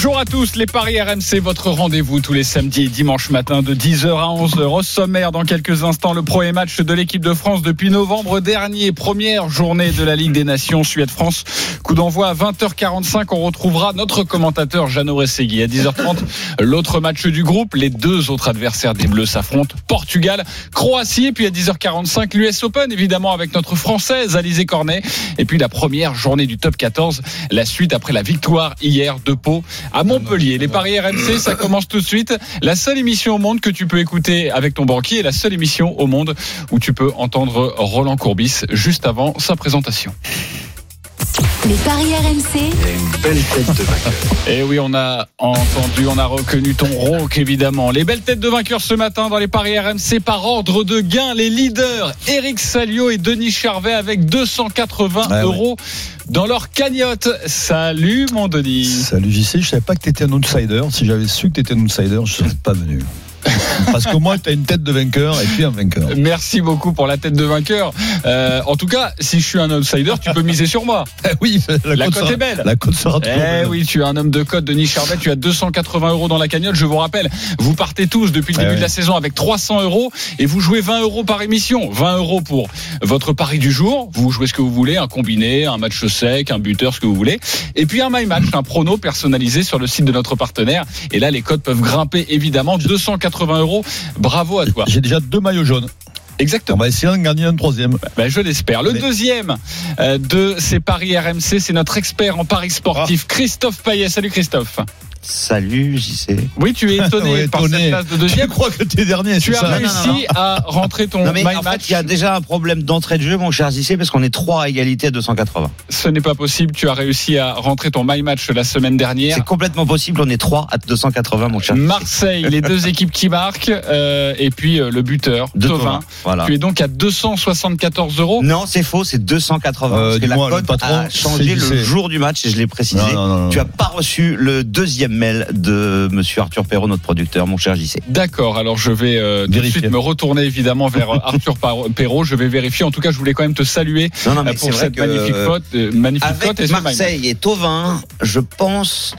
Bonjour à tous, les Paris RMC, votre rendez-vous tous les samedis et dimanches matin de 10h à 11h. Au sommaire, dans quelques instants, le premier match de l'équipe de France depuis novembre dernier. Première journée de la Ligue des Nations Suède-France. Coup d'envoi à 20h45. On retrouvera notre commentateur Jeannot Ressegui. À 10h30, l'autre match du groupe. Les deux autres adversaires des Bleus s'affrontent. Portugal, Croatie. Et puis à 10h45, l'US Open, évidemment, avec notre Française Alizé Cornet. Et puis la première journée du top 14. La suite après la victoire hier de Pau à Montpellier. Les paris RMC, ça commence tout de suite. La seule émission au monde que tu peux écouter avec ton banquier et la seule émission au monde où tu peux entendre Roland Courbis juste avant sa présentation. Les paris RMC, Et Eh oui, on a entendu, on a reconnu ton rauque, évidemment. Les belles têtes de vainqueurs ce matin dans les paris RMC par ordre de gain. Les leaders, Eric Salio et Denis Charvet avec 280 Ouais, euros dans leur cagnotte. Salut, mon Denis. Salut JC, je savais pas que tu étais un outsider. Si j'avais su que tu étais un outsider, je serais pas venu. Parce qu'au moins, tu as une tête de vainqueur et puis un vainqueur. Merci beaucoup pour la tête de vainqueur. Euh, en tout cas, si je suis un outsider, tu peux miser sur moi. Oui, La cote sera, est belle. La cote sera Eh belle. oui, tu es un homme de code, Denis Charvet. Tu as 280 euros dans la cagnotte. Je vous rappelle, vous partez tous depuis le Eh début oui. de la saison avec 300 euros et vous jouez 20 euros par émission. 20 euros pour votre pari du jour. Vous jouez ce que vous voulez, un combiné, un match sec, un buteur, ce que vous voulez. Et puis un my match, un prono personnalisé sur le site de notre partenaire. Et là, les codes peuvent grimper évidemment. 280 euros. Bravo à toi. J'ai déjà deux maillots jaunes. On Exactement. va essayer d'en gagner un troisième. Ben, je l'espère. Le Mais- deuxième euh, de ces paris RMC, c'est notre expert en paris sportif, Ah. Christophe Payet. Salut Christophe. Salut JC. Oui, tu es étonné Ouais, par étonné. cette place de Je deuxième. crois que tu es dernier, Tu as ça réussi Non, non, non. à rentrer ton Non mais my en match. fait, il y a déjà un problème d'entrée de jeu, mon cher JC, parce qu'on est trois à égalité à 280. Ce n'est pas possible. Tu as réussi à rentrer ton my match la semaine dernière. C'est complètement possible, on est trois à 280, mon cher. Marseille, les deux équipes qui marquent, euh, et puis euh, le buteur. Thauvin, Voilà. Tu es donc à 274 euros. Non, c'est faux, c'est 280. Euh, parce que la cote a changé le jour du match, et je l'ai précisé. Non, non, non, Tu as pas reçu le deuxième mail de monsieur Arthur Perrault, notre producteur, mon cher JC. D'accord, alors je vais euh, tout de suite me retourner évidemment vers euh, Arthur Perrault. Je vais vérifier. En tout cas, je voulais quand même te saluer Non, non, euh, mais pour vrai cette que magnifique faute, euh, magnifique avec. Marseille et Tovin, je pense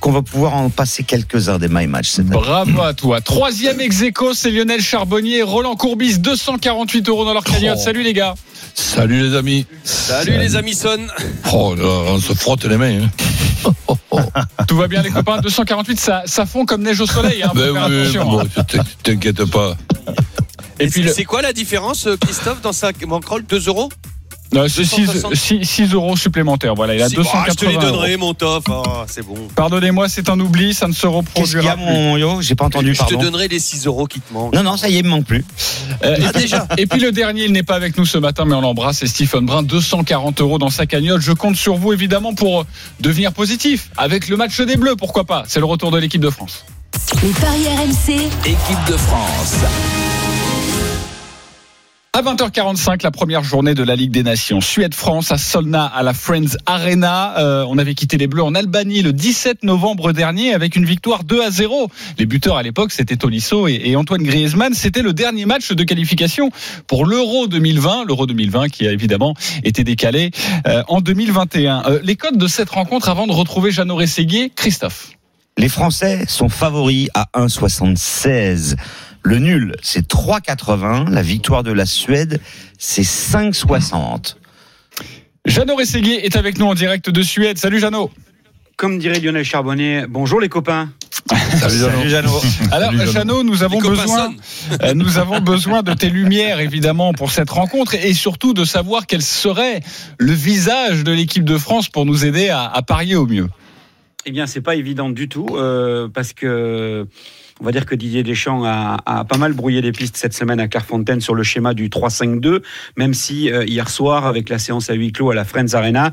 qu'on va pouvoir en passer quelques-uns des my match cette année. Bravo à toi. Troisième ex c'est Lionel Charbonnier Roland Courbis, 248 euros dans leur cagnotte. Oh. Salut les gars. Salut les amis. Salut les amis son. Oh là, on se frotte les mains. hein. Tout va bien les copains 248, ça, ça fond comme neige au soleil. Hein, faut Ben faire oui, bon, hein. t'in- t'inquiète pas. Et puis le- c'est quoi la différence, euh, Christophe, dans sa bankroll 2 euros? 6, 260. euros supplémentaires. Voilà, il a Si- 280 Ah, Je te les euros. donnerai, mon tof. Ah, c'est bon. Pardonnez-moi, c'est un oubli, ça ne se Qu'est-ce qu'il y reproduira a, plus. mon yo J'ai pas entendu, je te donnerai les 6 euros qui te manquent. Non, non, ça y est, il me manque plus. Euh, et, Ah, puis, déjà. et puis le dernier, il n'est pas avec nous ce matin, mais on l'embrasse, c'est Stephen Brun, 240 euros dans sa cagnotte. Je compte sur vous évidemment pour devenir positif avec le match des Bleus, pourquoi pas. C'est le retour de l'équipe de France. les paris RMC, Équipe de France. À 20h45, la première journée de la Ligue des Nations. Suède-France à Solna, à la Friends Arena. Euh, on avait quitté les Bleus en Albanie le 17 novembre dernier avec une victoire 2 à 0. Les buteurs à l'époque, c'était Tolisso et, Antoine Griezmann. C'était le dernier match de qualification pour l'Euro 2020. L'Euro 2020 qui a évidemment été décalé euh, en 2021. Euh, les codes de cette rencontre avant de retrouver Jeannot Rességuier, Christophe. Les Français sont favoris à 1,76. Le nul, c'est 3,80. La victoire de la Suède, c'est 5,60. Jeannot Rességuier est avec nous en direct de Suède. Salut Jeannot. Comme dirait Lionel Charbonnier, bonjour les copains. Salut Jeannot. Alors, Salut, Jeannot. Nous avons besoin, euh, nous avons besoin de tes lumières, évidemment, pour cette rencontre et surtout de savoir quel serait le visage de l'équipe de France pour nous aider à, à parier au mieux. Eh bien, c'est pas évident du tout euh, parce que on va dire que Didier Deschamps a, pas mal brouillé les pistes cette semaine à Clairefontaine sur le schéma du 3-5-2, même si euh, hier soir, avec la séance à huis clos à la Friends Arena,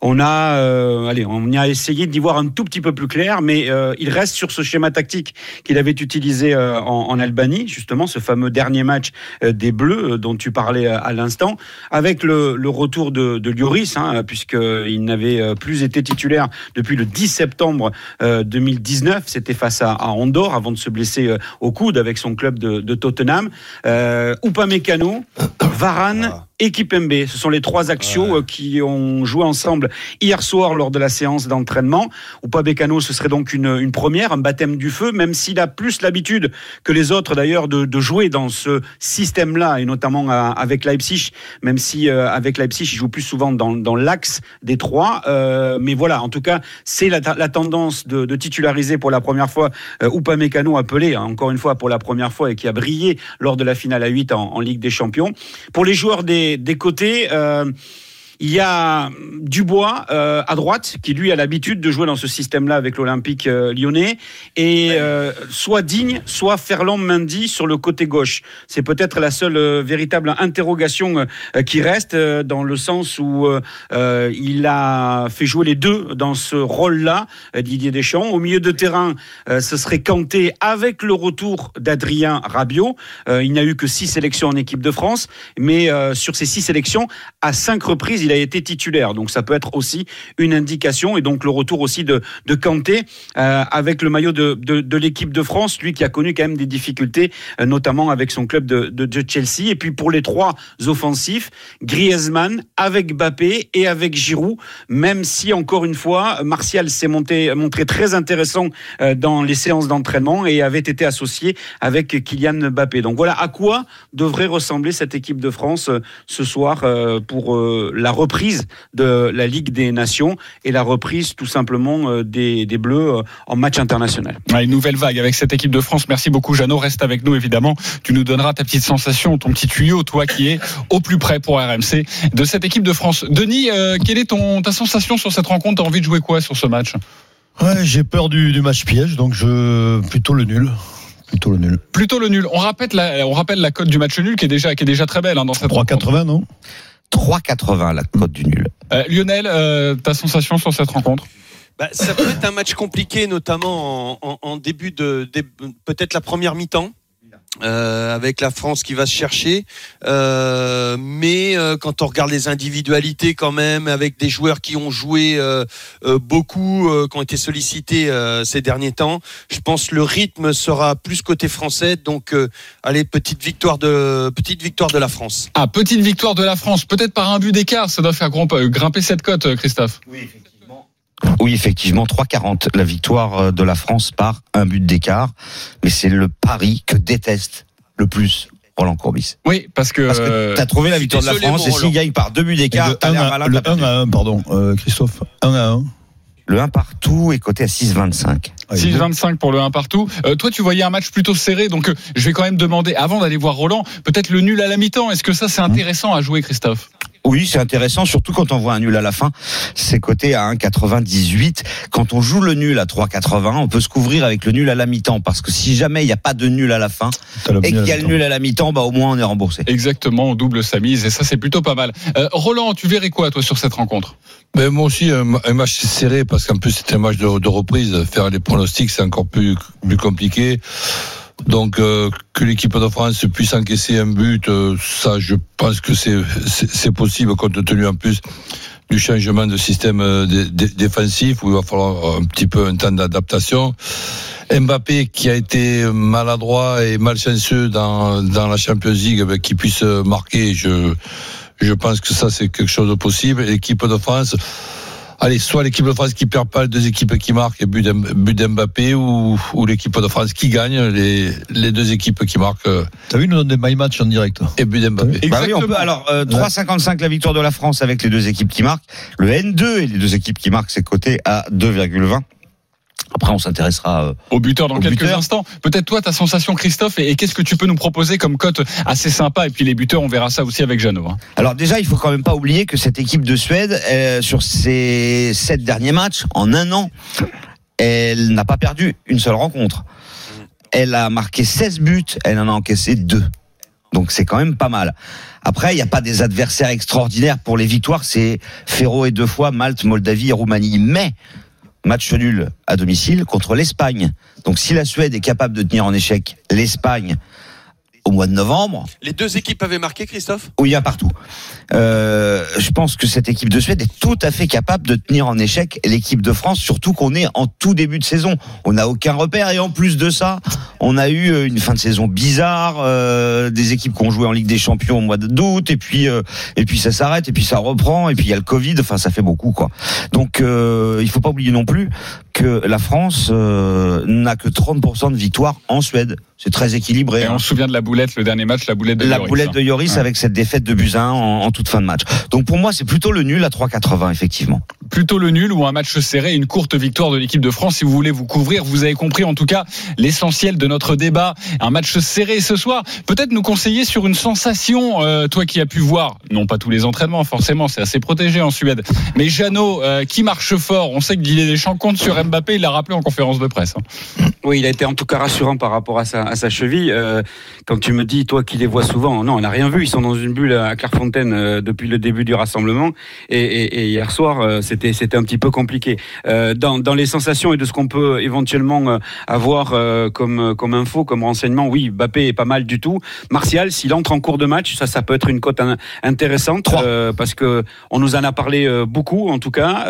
on a, euh, allez, on a essayé d'y voir un tout petit peu plus clair, mais euh, il reste sur ce schéma tactique qu'il avait utilisé euh, en, en Albanie, justement, ce fameux dernier match euh, des Bleus euh, dont tu parlais euh, à l'instant, avec le, le retour de, de Lloris, hein, puisqu'il n'avait plus été titulaire depuis le 10 septembre euh, 2019. C'était face à, à Andorre avant de se blesser au coude avec son club de, de Tottenham. Euh, Upamecano, Varane et Kipembe. Ce sont les trois axios euh, qui ont joué ensemble hier soir lors de la séance d'entraînement. Upamecano, ce serait donc une, une première, un baptême du feu, même s'il a plus l'habitude que les autres d'ailleurs de, de jouer dans ce système-là, et notamment à- avec Leipzig, même si euh, avec Leipzig, il joue plus souvent dans, dans l'axe des trois. Euh, mais voilà, en tout cas, c'est la, la tendance de, de titulariser pour la première fois euh, Upamecano appelé, hein, encore une fois pour la première fois, et qui a brillé lors de la finale à 8 en, en Ligue des Champions. Pour les joueurs des, des côtés, euh, il y a Dubois euh, à droite, qui lui a l'habitude de jouer dans ce système-là avec l'Olympique euh, lyonnais, et euh, soit Digne, soit Ferland Mendy sur le côté gauche. C'est peut-être la seule véritable interrogation qui reste, dans le sens où il a fait jouer les deux dans ce rôle-là, Didier Deschamps. Au milieu de terrain, ce serait Kanté avec le retour d'Adrien Rabiot. Il n'y a eu que six sélections en équipe de France, mais sur ces six sélections, à cinq reprises, il a été titulaire. Donc ça peut être aussi une indication. Et donc le retour aussi de, de Kanté euh, avec le maillot de, de, l'équipe de France, lui qui a connu quand même des difficultés, euh, notamment avec son club de, de, Chelsea. Et puis pour les trois offensifs, Griezmann avec Bappé et avec Giroud, même si encore une fois, Martial s'est montré très intéressant euh, dans les séances d'entraînement et avait été associé avec Kylian Mbappé. Donc voilà à quoi devrait ressembler cette équipe de France ce soir pour la reprise de la Ligue des Nations et la reprise tout simplement euh, des, des Bleus euh, en match international. Ouais, une nouvelle vague avec cette équipe de France. Merci beaucoup, Jeannot. Reste avec nous, évidemment. Tu nous donneras ta petite sensation, ton petit tuyau, toi qui es au plus près pour RMC de cette équipe de France. Denis, euh, quelle est ton, ta sensation sur cette rencontre? T'as envie de jouer quoi sur ce match? Ouais, j'ai peur du, du match piège, donc je plutôt le nul. Plutôt le nul. Plutôt le nul. On rappelle la, on rappelle la cote du match nul qui est déjà, qui est déjà très belle hein, dans cette rencontre. 3,80, non? 3,80 la cote du nul. Euh, Lionel, euh, ta sensation sur cette rencontre? Bah, ça peut être un match compliqué, notamment en, en- en début de, peut-être la première mi-temps. Euh, avec la France qui va se chercher, Euh, mais euh, quand on regarde les individualités quand même, avec des joueurs qui ont joué euh, euh, beaucoup, euh, qui ont été sollicités euh, ces derniers temps, je pense le rythme sera plus côté français. Donc, euh, allez, petite victoire de petite victoire de la France. Ah, petite victoire de la France, peut-être par un but d'écart. Ça doit faire grimper, grimper cette cote, Christophe. Oui, effectivement, 3,40 la victoire euh, de la France par un but d'écart. Mais c'est le pari que déteste le plus Roland Courbis. Oui, parce que. Parce que euh, t'as trouvé la suis victoire de la France et s'il gagne par deux buts d'écart, t'as 1 l'air à, malin, le t'as perdu. 1 à 1, pardon, euh, Christophe. 1 à 1. Le 1 partout est coté à 6,25. Ah, 6-25 pour le 1 partout. Euh, toi, tu voyais un match plutôt serré, donc euh, je vais quand même demander, avant d'aller voir Roland, peut-être le nul à la mi-temps. Est-ce que ça, c'est intéressant à jouer, Christophe? Oui, c'est intéressant, surtout quand on voit un nul à la fin. C'est coté à 1,98. Quand on joue le nul à 3,80, on peut se couvrir avec le nul à la mi-temps. Parce que si jamais il n'y a pas de nul à la fin et qu'il y a le nul à la mi-temps, bah, au moins on est remboursé. Exactement, on double sa mise, et ça, c'est plutôt pas mal. Euh, Roland, tu verrais quoi, toi, sur cette rencontre? Mais moi aussi, un, un match serré, parce qu'en plus, c'est un match de, de reprise. Faire les pronostics, c'est encore plus, plus compliqué. Donc, euh, que l'équipe de France puisse encaisser un but, euh, ça, je pense que c'est possible, compte tenu en plus du changement de système euh, dé- dé- défensif, où il va falloir un petit peu un temps d'adaptation. Mbappé, qui a été maladroit et malchanceux dans, dans la Champions League, ben, qui puisse marquer, je, je pense que ça, c'est quelque chose de possible. L'équipe de France, allez, soit l'équipe de France qui perd pas, les deux équipes qui marquent, et but d'M- but d'Mbappé, ou, ou l'équipe de France qui gagne, les, les deux équipes qui marquent, euh, T'as vu, nous donne des my match en direct. et but d'Mbappé. Bah oui, on peut. Alors, euh, 3,55 la victoire de la France avec les deux équipes qui marquent. Le N2 et les deux équipes qui marquent, c'est coté à 2,20. Après, on s'intéressera. euh, Au buteur dans Au quelques buteur. instants. Peut-être toi, ta sensation, Christophe, et, et qu'est-ce que tu peux nous proposer comme cote assez sympa? Et puis les buteurs, on verra ça aussi avec Jeannot. hein. Alors déjà, il faut quand même pas oublier que cette équipe de Suède, euh, sur ses sept derniers matchs, en un an, elle n'a pas perdu une seule rencontre. Elle a marqué 16 buts, elle en a encaissé deux. Donc c'est quand même pas mal. Après, il n'y a pas des adversaires extraordinaires pour les victoires. C'est Féroé deux fois, Malte, Moldavie et Roumanie. Mais match nul à domicile contre l'Espagne. Donc si la Suède est capable de tenir en échec l'Espagne au mois de novembre, Les deux équipes avaient marqué, Christophe? Y a partout. Euh, je pense que cette équipe de Suède est tout à fait capable de tenir en échec l'équipe de France, surtout qu'on est en tout début de saison. On n'a aucun repère et en plus de ça, on a eu euh, une fin de saison bizarre, euh, des équipes qui ont joué en Ligue des Champions au mois d'août et puis euh, et puis ça s'arrête et puis ça reprend et puis il y a le Covid. Enfin, ça fait beaucoup quoi. Donc euh, il faut pas oublier non plus que la France euh, n'a que 30% de victoires en Suède. C'est très équilibré. Et hein on se souvient de la boulette, le dernier match, la boulette de la Lloris, boulette hein. de Yoris Ouais. avec cette défaite de Buzyn en, en toute fin de match. Donc pour moi, c'est plutôt le nul à 3,80 effectivement. plutôt le nul ou un match serré, une courte victoire de l'équipe de France. Si vous voulez vous couvrir, vous avez compris en tout cas l'essentiel de notre débat. Un match serré ce soir. Peut-être nous conseiller sur une sensation, euh, toi qui as pu voir, non pas tous les entraînements forcément, c'est assez protégé en Suède, mais Jeannot euh, qui marche fort. On sait que Didier Deschamps compte sur Mbappé, il l'a rappelé en conférence de presse. hein. Oui, il a été en tout cas rassurant par rapport à sa, à sa cheville. Euh, quand tu me dis, toi qui les vois souvent, non, on n'a rien vu. Ils sont dans une bulle à Clairefontaine euh, depuis le début du rassemblement. Et, et- et hier soir, euh, c'était c'était un petit peu compliqué. Euh, dans, dans les sensations et de ce qu'on peut éventuellement avoir comme comme info, comme renseignement, oui, Mbappé est pas mal du tout. Martial, s'il entre en cours de match, ça, ça peut être une cote in- intéressante parce que on nous en a parlé beaucoup, en tout cas.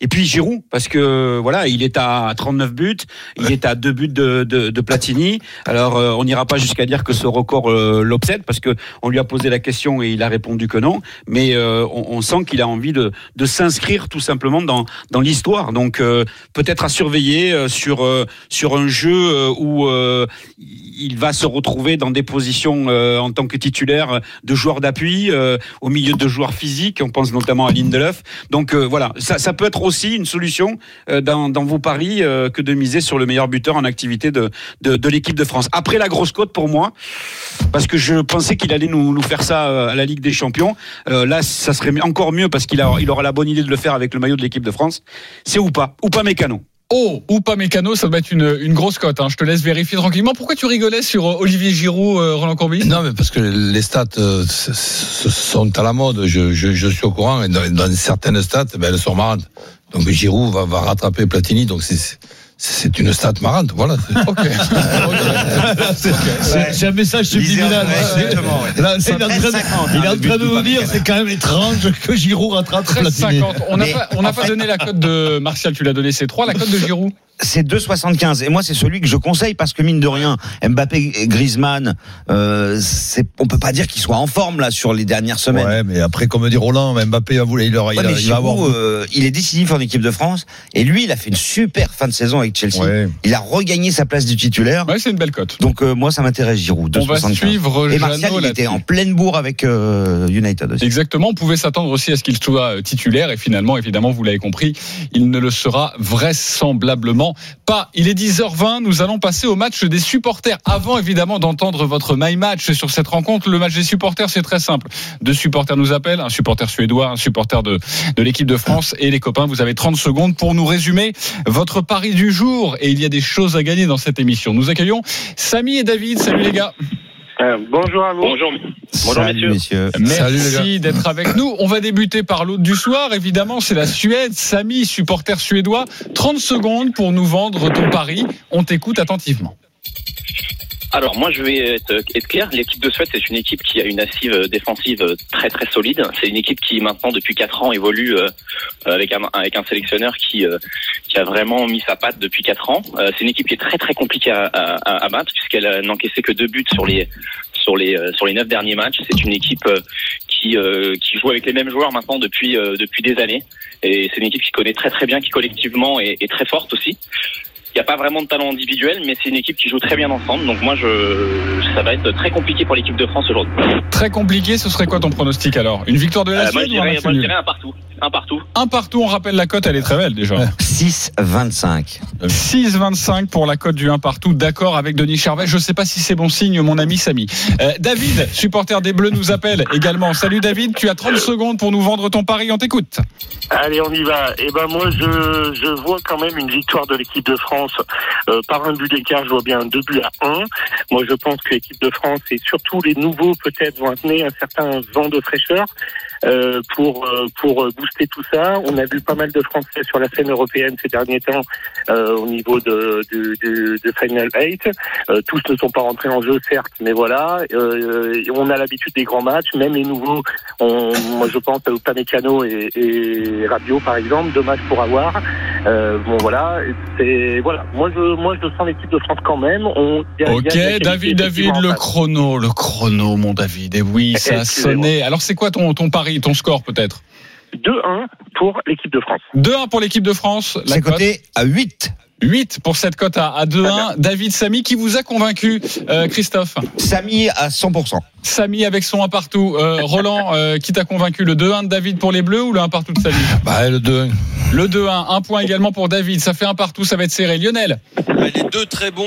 Et puis Giroud, parce que voilà, il est à 39 buts, il est à deux buts de, de, de Platini. Alors, on n'ira pas jusqu'à dire que ce record l'obsède, parce que on lui a posé la question et il a répondu que non. Mais euh, on, sent qu'il a envie de, de s'inscrire tout simplement dans, dans l'histoire. Donc, euh, peut-être à surveiller euh, sur sur un jeu où il va se retrouver dans des positions en tant que titulaire de joueur d'appui, au milieu de joueurs physiques. On pense notamment à Lindelof. Donc voilà, ça, peut être aussi une solution dans, dans vos paris que de miser sur le meilleur buteur en activité de, de, l'équipe de France. Après la grosse cote pour moi, parce que je pensais qu'il allait nous, nous faire ça à la Ligue des Champions. Euh, là, ça serait encore mieux parce qu'il il aura la bonne idée de le faire avec le maillot de l'équipe de France. C'est ou pas, ou pas Mécano? Oh, ou pas Mécano, ça doit être une, une grosse cote. Hein. Je te laisse vérifier tranquillement. Pourquoi tu rigolais sur euh, Olivier Giroud, euh, Roland Courbis? Non, mais parce que les stats euh, sont à la mode. Je, je, je suis au courant. Et dans, dans certaines stats, ben, elles sont marrantes. Donc Giroud va, va rattraper Platini. Donc c'est c'est une stat marrante. Voilà. Ok. C'est un message subliminal. Ouais, exactement, ouais. Là, c'est- il est en train de- 13,50, il est hein, en le but train de de nous dire, c'est quand même étrange que Giroud rattrape Platini. 13,50. On n'a pas, on n'a en pas fait- donné la cote de Martial, tu l'as donné, c'est 3, la cote de Giroud. C'est 2,75 et moi c'est celui que je conseille parce que mine de rien Mbappé et Griezmann euh, c'est on peut pas dire qu'ils soient en forme là sur les dernières semaines. Ouais, mais après, comme dit Roland, Mbappé a voulu, il, aura, il, a- il va avoir. Giroud, euh, il est décisif en équipe de France. Et lui il a fait une super fin de saison avec Chelsea. Ouais. il a regagné sa place du titulaire. Ouais, c'est une belle cote. donc euh, moi ça m'intéresse Giroud On va 2,75 suivre et Martial Jeannot il était en pleine bourre avec euh, United aussi. Exactement, on pouvait s'attendre aussi à ce qu'il soit euh, titulaire. Et finalement, évidemment, vous l'avez compris, il ne le sera vraisemblablement pas. Il est 10h20, nous allons passer au match des supporters. Avant évidemment d'entendre votre my match sur cette rencontre, le match des supporters c'est très simple. Deux supporters nous appellent, un supporter suédois, un supporter de, de l'équipe de France et les copains, vous avez 30 secondes pour nous résumer votre pari du jour et il y a des choses à gagner dans cette émission. Nous accueillons Samy et David, salut les gars. Euh, bonjour à vous. Bonjour. Bonjour Salut, messieurs. Merci d'être avec nous. On va débuter par l'autre du soir. Évidemment, c'est la Suède. Samy, supporter suédois. 30 secondes pour nous vendre ton pari. On t'écoute attentivement. Alors moi je vais être, clair, l'équipe de Suède c'est une équipe qui a une assise euh, défensive euh, très très solide. C'est une équipe qui maintenant depuis quatre ans évolue euh, avec un avec un sélectionneur qui qui a vraiment mis sa patte depuis quatre ans. C'est une équipe qui est très très compliquée à, à, battre puisqu'elle a n'encaissé que deux buts sur les sur les sur les neuf derniers matchs. C'est une équipe qui qui joue avec les mêmes joueurs maintenant depuis depuis des années et c'est une équipe qui connaît très très bien, qui collectivement est très forte aussi. Il n'y a pas vraiment de talent individuel, mais c'est une équipe qui joue très bien ensemble. Donc moi, je, ça va être très compliqué pour l'équipe de France aujourd'hui. Très compliqué. Ce serait quoi ton pronostic alors? Une victoire de la Euh, moi, je Suède ou un moi, je dirais un partout. Un partout. Un partout. On rappelle la cote. Elle est très belle déjà. 6,25 6,25 pour la cote du 1 partout. D'accord avec Denis Charvet. Je ne sais pas si c'est bon signe, mon ami Samy. Euh, David, supporter des Bleus, nous appelle également. Salut David. Tu as 30 secondes pour nous vendre ton pari. On t'écoute. Allez, on y va. Eh ben moi, je, je vois quand même une victoire de l'équipe de France euh, par un but d'écart. Je vois bien deux buts à un. Moi, je pense que de France et surtout les nouveaux peut-être vont amener un certain vent de fraîcheur euh, pour euh, pour euh, booster tout ça. On a vu pas mal de Français sur la scène européenne ces derniers temps euh, au niveau de du, du, de Final 8. Euh, tous ne sont pas rentrés en jeu, certes, mais voilà. Euh, on a l'habitude des grands matchs, même les nouveaux. On, moi, je pense à Upamecano et, et Rabiot, par exemple, deux matchs pour avoir. Euh, bon, voilà. C'est voilà. Moi, je moi, je sens l'équipe de France quand même. On, y a- il y a de Ok, David, David, le chrono, le chrono, mon David. Et oui, ça a sonné. Alors, c'est quoi ton, ton pari, ton score peut-être 2-1 pour l'équipe de France. 2-1 pour l'équipe de France. La coté à 8. 8 pour cette cote à, à 2-1. David Samy qui vous a convaincu, euh, Christophe Samy à 100%. Samy avec son 1 partout. Euh, Roland, euh, qui t'a convaincu Le 2-1 de David pour les Bleus ou le 1 partout de Samy Bah, le 2 Le 2-1, un point également pour David. Ça fait un partout, ça va être serré. Lionel Ouais, Les deux très bons.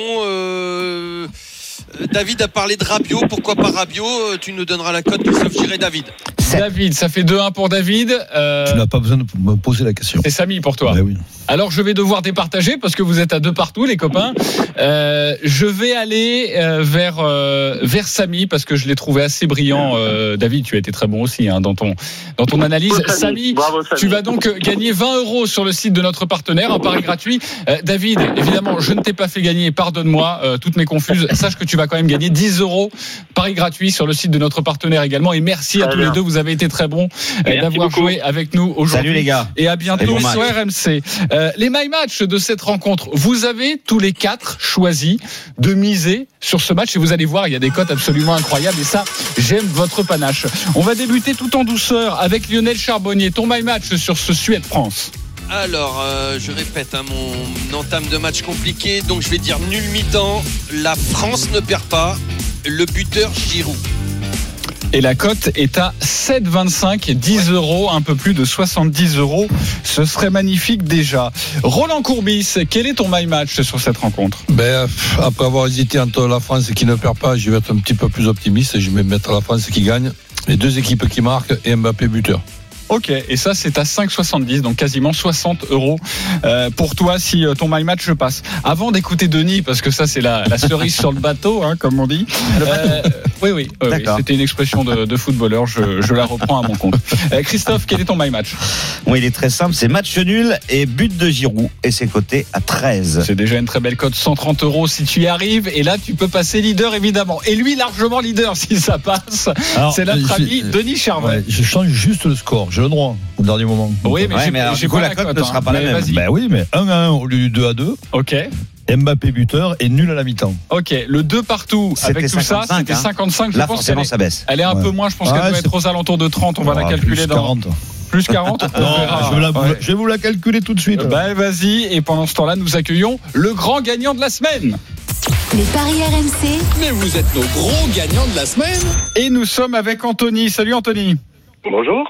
Euh, David a parlé de Rabiot. Pourquoi pas Rabiot Euh, Tu nous donneras la cote, Christophe Giré, David. David, ça fait 2-1 pour David. Euh, Tu n'as pas besoin de me poser la question. c'est Samy pour toi. Ben oui. Alors je vais devoir départager parce que vous êtes à deux partout les copains. Euh, je vais aller euh, vers euh, vers Samy parce que je l'ai trouvé assez brillant. Euh, David, tu as été très bon aussi hein, dans ton dans ton analyse. Bravo, Samy. Samy, Bravo, Samy. tu vas donc euh, gagner 20 euros sur le site de notre partenaire, un pari gratuit. Euh, David, évidemment, je ne t'ai pas fait gagner. Pardonne-moi, euh, toutes mes confuses. Sache que tu vas quand même gagner 10 euros pari gratuit sur le site de notre partenaire également. Et merci à tous les deux. Vous avez été très bons euh, d'avoir joué avec nous aujourd'hui. Salut les gars. Et à bientôt bon sur. RMC. Euh, les my match de cette rencontre, vous avez tous les quatre choisi de miser sur ce match et vous allez voir, il y a des cotes absolument incroyables et ça, j'aime votre panache. On va débuter tout en douceur avec Lionel Charbonnier. Ton my match sur ce Suède-France. Alors, euh, je répète, hein, mon entame de match compliqué, donc je vais dire nul mi-temps. La France ne perd pas. Le buteur Giroud. Et la cote est à 7,25 10 euros, un peu plus de 70 euros. Ce serait magnifique déjà. Roland Courbis, quel est ton my match sur cette rencontre? Ben, après avoir hésité entre la France qui ne perd pas, je vais être un petit peu plus optimiste et je vais mettre la France qui gagne. Les deux équipes qui marquent et Mbappé buteur. Ok, et ça c'est à 5,70, donc quasiment 60 euros euh, pour toi si euh, ton my match passe. Avant d'écouter Denis, parce que ça c'est la, la cerise sur le bateau, hein, comme on dit. Euh, oui, oui, oui, oui, c'était une expression de, de footballeur, je, je la reprends à mon compte. Euh, Christophe, quel est ton my match? Bon, il est très simple, c'est match nul et but de Giroud. Et c'est coté à 13. C'est déjà une très belle cote, 130 euros si tu y arrives, et là tu peux passer leader évidemment. Et lui largement leader si ça passe. C'est notre ami Denis Charvet. Ouais, je change juste le score. Le droit au dernier moment. Oui, mais Ouais, j'ai mais alors, du coup, la la cote ne sera pas la même. vas-y. Ben oui, mais 1 à 1 au lieu du 2 à 2. Ok. Mbappé buteur et nul à la mi-temps. Ok, le 2 partout avec tout ça, 55, c'était hein. 55. Je Là, pense forcément, est- ça baisse. Elle est un Ouais. peu moins, je pense Ouais, qu'elle doit être aux alentours de 30. On va la Ah, calculer plus dans 40. plus 40. on Non, verra. je, vais la- Ouais. je vais vous la calculer tout de suite. Bah, vas-y, et pendant ce temps-là, nous accueillons le grand gagnant de la semaine. Les paris RMC, Mais vous êtes nos gros gagnants de la semaine. Et nous sommes avec Anthony. Salut Anthony. Bonjour.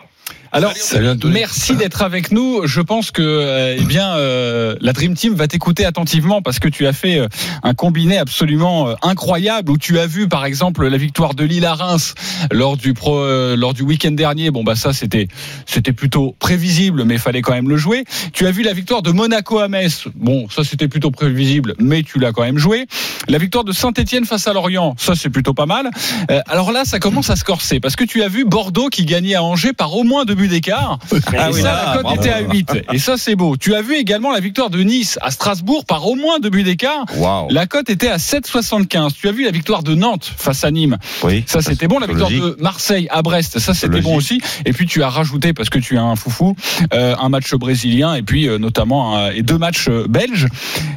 Alors, Salut, merci d'être avec nous. Je pense que, euh, eh bien, euh, la Dream Team va t'écouter attentivement parce que tu as fait euh, un combiné absolument euh, incroyable où tu as vu, par exemple, la victoire de Lille à Reims lors du pro, euh, lors du week-end dernier. Bon, bah ça, c'était, c'était plutôt prévisible, mais il fallait quand même le jouer. Tu as vu la victoire de Monaco à Metz. Bon, ça, c'était plutôt prévisible, mais tu l'as quand même joué. La victoire de Saint-Etienne face à Lorient. Ça, c'est plutôt pas mal. Euh, alors là, ça commence à se corser parce que tu as vu Bordeaux qui gagnait à Angers par au moins deux buts d'écart. Ah et oui, ça, la cote était à 8. Et ça, c'est beau. Tu as vu également la victoire de Nice à Strasbourg par au moins deux buts d'écart. La cote était à 7,75. Tu as vu la victoire de Nantes face à Nîmes. Oui. Ça, c'était bon. La victoire logique. de Marseille à Brest. Ça, c'était bon aussi. Et puis, tu as rajouté, parce que tu es un foufou, euh, un match brésilien et puis, euh, notamment, un- et deux matchs euh, belges.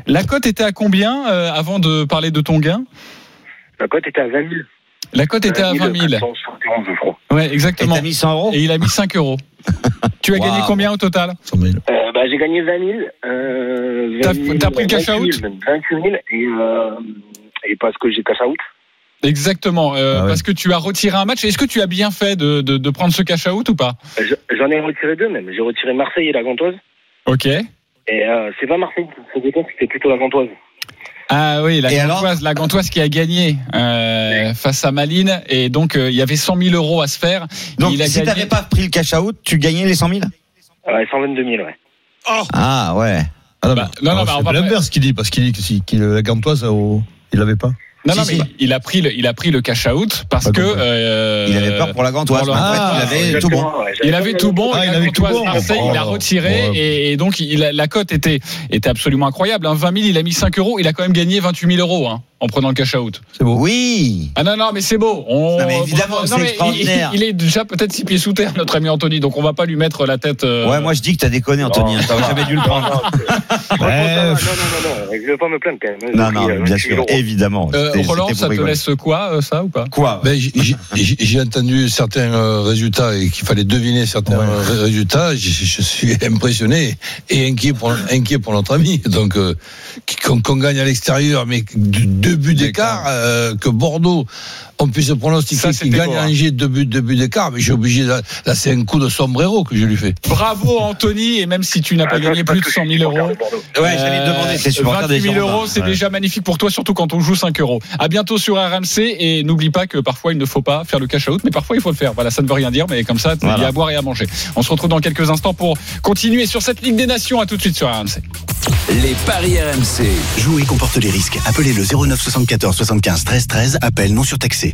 La cote était à combien euh, avant de parler de ton gain? La cote était à 20 000. La cote était à 20 000. 471, je crois. Ouais, Et exactement. t'as mis 100 euros Et il a mis 5 euros. Tu as gagné combien au total 100 000. Euh, bah, j'ai gagné 20 000. Euh, 20 T'as- 000, t'as pris le cash 28 out 000, 28 000 et, euh, et parce que j'ai cash out. Exactement, euh, Ah ouais. parce que tu as retiré un match. Est-ce que tu as bien fait de, de, de prendre ce cash out ou pas Je- J'en ai retiré deux même. J'ai retiré Marseille et la Gantoise. Ok. Et euh, c'est pas Marseille qui se déteste, c'était plutôt la Gantoise. Ah oui, la Et alors Gantoise, la Gantoise qui a gagné euh, face à Malines et donc euh, il y avait 100 000 euros à se faire. Donc, il a si gagné. t'avais pas pris le cash out, tu gagnais les 100 000 Ouais, 122 000, ouais. Ah ouais. Ah non, Bah, non, non, alors, mais on c'est pas- l'inverse qu'il dit, parce qu'il dit que si, qu'il la gantoise, au- il l'avait pas. Non, Si, non, mais si. il a pris le, il a pris le cash out parce que euh, Il avait peur pour la gantoise. le- en fait, Ah, il avait tout bon. Il avait le tout bon, Ah, et il la avait tout Gantoise bon. Marseille, Oh, il a oh, retiré ouais. et, et donc il a- la cote était, était absolument incroyable. Hein. 20 000, il a mis 5 euros, il a quand même gagné 28 000 euros hein, en prenant le cash out. C'est beau. Oui. Ah non, non, mais c'est beau. On... Non, mais évidemment, c'est mais il- extraordinaire. Il, est déjà peut-être six pieds sous terre, notre ami Anthony, donc on va pas lui mettre la tête. euh, Ouais, moi je dis que t'as déconné, Anthony. hein, T'aurais jamais dû le prendre. Non, non, non, non, non, non, je vais pas me plaindre quand même. Non, non, euh, bien 28 sûr, 000 euros. évidemment. euh, Roland, ça te laisse quoi, euh, ça ou pas Quoi Ben, j'ai- entendu certains euh, résultats et qu'il fallait deviner certains Ouais. euh, résultats. Je, je suis impressionné et inquiet pour, inquiet pour notre ami. Donc, euh, qu'on qu'on gagne à l'extérieur, mais de- deux buts d'écart, euh, que Bordeaux, on puisse pronostiquer qu'il gagne beau, à hein. Angers deux buts, deux buts d'écart. Mais j'ai obligé, de- là, c'est un coup de sombrero que je lui fais. Bravo Anthony, et même si tu n'as Ah, pas ça, gagné plus de parce que 100 je suis 000 supporter euros. Ouais, j'allais te demander, c'est supporter des 28 000 Girondins. euros, c'est Ouais. déjà magnifique pour toi, surtout quand on joue 5 euros. À bientôt sur RMC et n'oublie pas que parfois il ne faut pas faire le cash out, mais parfois il faut le faire. Voilà, ça ne veut rien dire, mais comme ça, il y a à boire et à manger. On se retrouve dans quelques instants pour continuer sur cette Ligue des Nations. À tout de suite sur RMC. Les paris RMC. Jouer comporte les risques. Appelez le 09 74 75 13 13. Appel non surtaxé.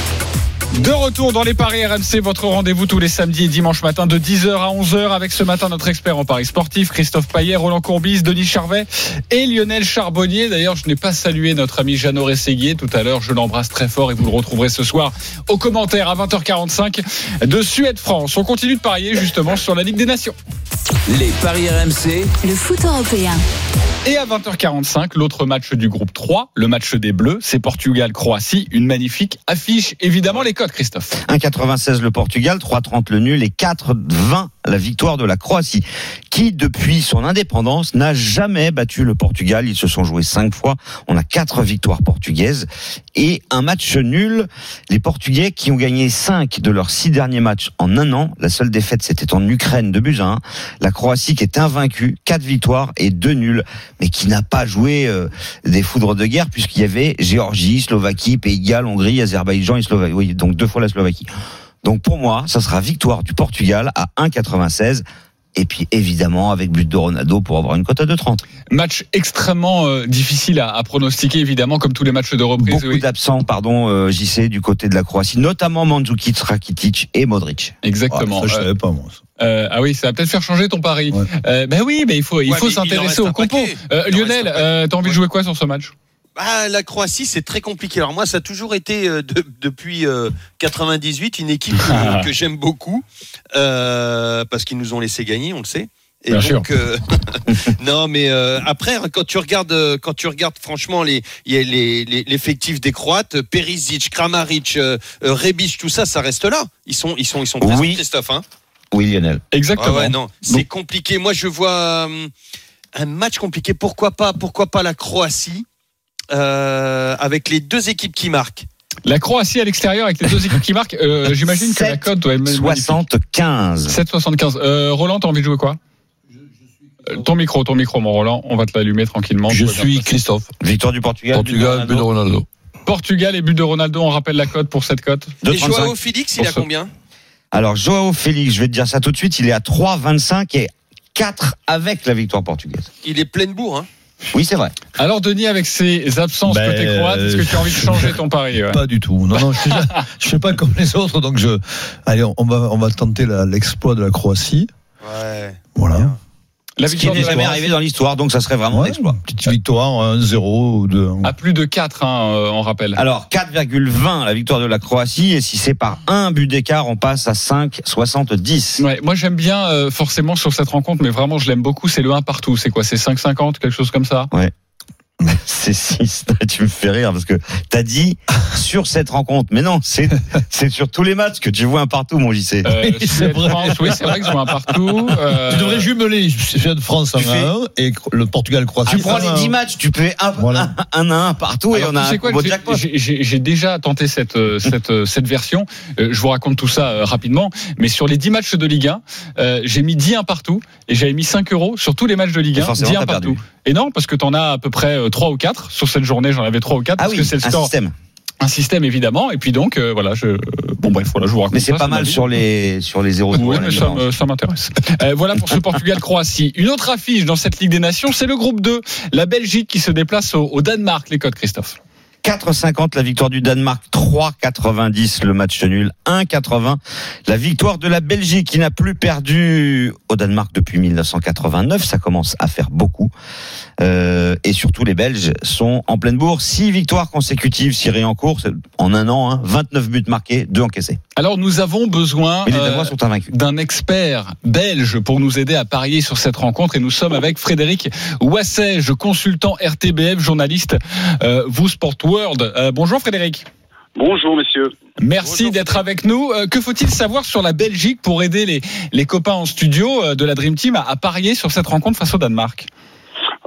De retour dans les paris RMC, votre rendez-vous tous les samedis et dimanches matin de 10h à 11h avec ce matin notre expert en paris sportif, Christophe Payet, Roland Courbis, Denis Charvet et Lionel Charbonnier. D'ailleurs, je n'ai pas salué notre ami Jeannot Rességuier tout à l'heure. Je l'embrasse très fort et vous le retrouverez ce soir aux commentaires à 20h45 de Suède-France. On continue de parier justement sur la Ligue des Nations. Les paris RMC. Le foot européen. Et à 20h45, l'autre match du groupe 3, le match des Bleus, c'est Portugal-Croatie. Une magnifique affiche. Évidemment, les codes, Christophe. 1,96 le Portugal, 3,30 le nul et 4,20 la victoire de la Croatie, qui depuis son indépendance n'a jamais battu le Portugal. Ils se sont joués cinq fois. On a quatre victoires portugaises et un match nul. Les Portugais qui ont gagné cinq de leurs six derniers matchs en un an. La seule défaite c'était en Ukraine de un. La Croatie qui est invaincue, quatre victoires et deux nuls, mais qui n'a pas joué euh, des foudres de guerre puisqu'il y avait Géorgie, Slovaquie, Pays de Galles, Hongrie, Azerbaïdjan et Slovaquie. Donc deux fois la Slovaquie. Donc pour moi, ça sera victoire du Portugal à 1,96. Et puis évidemment avec but de Ronaldo pour avoir une cote à 2,30. Match extrêmement euh, difficile à, à pronostiquer, évidemment, comme tous les matchs de reprise. Beaucoup oui. d'absents, pardon, euh, JC, du côté de la Croatie, notamment Mandzukic, Rakitic et Modric. Exactement. Ah, ça, je Euh, savais pas, moi. ça. Euh, ah oui, ça va peut-être faire changer ton pari. Ouais. Euh, ben oui, mais il faut, il Ouais, faut s'intéresser au compo. Euh, Lionel, euh, t'as envie de jouer quoi sur ce match? Ah, la Croatie, c'est très compliqué. Alors moi, ça a toujours été euh, de- depuis euh, 98 une équipe que, que j'aime beaucoup euh, parce qu'ils nous ont laissé gagner, on le sait. Et Bien donc, euh, non, mais euh, après, quand tu regardes, euh, quand tu regardes franchement les, a les, les- l'effectif des Croates, Perisic, Kramaric, Rebic, tout ça, ça reste là. Ils sont, ils sont, ils sont présents, Oui. Christophe. Hein Oui, Lionel. Exactement. Ah ouais, non, c'est compliqué. Moi, je vois euh, un match compliqué. Pourquoi pas, pourquoi pas la Croatie? Euh, avec les deux équipes qui marquent. La Croatie à l'extérieur avec les deux équipes qui marquent. euh, J'imagine que la cote doit être magnifique. 75. 7,75. Euh, Roland, t'as envie de jouer quoi? Euh, ton micro, ton micro, mon Roland, on va te l'allumer tranquillement. Je suis. Christophe. Victoire du Portugal. Portugal, but de Ronaldo. Portugal et but de Ronaldo, on rappelle la cote pour cette cote. Et 2,35. Joao Félix, il a combien? Alors, Joao Félix, je vais te dire ça tout de suite, il est à 3,25 et 4 avec la victoire portugaise. Il est plein de bourre. Hein. Oui, c'est vrai. Alors Denis, avec ses absences Ben, côté croate, est-ce que tu as envie de changer ton pari ouais Pas du tout. Non, non, je suis, je fais pas comme les autres, donc je. Allez, on va, on va tenter l'exploit de la Croatie. Ouais. Voilà. La Ce qui victoire n'est jamais arrivé dans l'histoire, donc ça serait vraiment un Ouais, exploit. Petite victoire, 1-0 ou 2. à plus de 4, hein, euh, on rappelle. Alors, 4,20 la victoire de la Croatie, et si c'est par un but d'écart, on passe à 5,70. Ouais, moi j'aime bien euh, forcément sur cette rencontre, mais vraiment je l'aime beaucoup, c'est le 1 partout. C'est quoi C'est 5,50, quelque chose comme ça? C'est 6. Tu me fais rire parce que t'as dit sur cette rencontre. Mais non, c'est, c'est sur tous les matchs que tu vois un partout, mon JC. Euh, Oui, c'est vrai. France, oui, c'est vrai que je vois un partout. euh, Tu devrais jumeler Suède France en Tu fais- 1 et le Portugal Croatie. tu prends les 10 matchs, tu fais un, Voilà. un, un à un partout et Alors, on a tu sais un quoi, beau j'ai- jackpot. j'ai- déjà tenté cette, euh, cette, euh, cette version. Euh, je vous raconte tout ça euh, rapidement. Mais sur les 10 matchs de Ligue 1, euh, j'ai mis 10 1 partout et j'avais mis 5 euros sur tous les matchs de Ligue Et 1. forcément, 10 1 t'as partout. perdu. Et non, parce que t'en as à peu près 3 ou 4. Sur cette journée, j'en avais 3 ou 4 Ah parce oui, que c'est le un système. Un système évidemment, et puis donc euh, voilà, je bon bref, voilà, je vous raconte. Mais c'est pas mal sur les sur les 0 Oui, mais ça, m'intéresse. Euh, voilà pour ce Portugal-Croatie. Une autre affiche dans cette Ligue des Nations, c'est le groupe 2, la Belgique qui se déplace au, au Danemark. Les codes, Christophe. 4,50 la victoire du Danemark, 3,90 le match nul, 1,80 la victoire de la Belgique qui n'a plus perdu au Danemark depuis 1989, ça commence à faire beaucoup. Euh, et surtout les Belges sont en pleine bourre, 6 victoires consécutives, Syrie en cours, c'est- en un an, hein, 29 buts marqués, 2 encaissés. Alors nous avons besoin euh, d'un expert belge pour nous aider à parier sur cette rencontre. Et nous sommes avec Frédéric Wassège, consultant RTBF, journaliste. Euh, vous Sport World. Euh, bonjour Frédéric. Bonjour messieurs. Merci d'être avec nous. Euh, que faut-il savoir sur la Belgique pour aider les, les copains en studio euh, de la Dream Team à, à parier sur cette rencontre face au Danemark?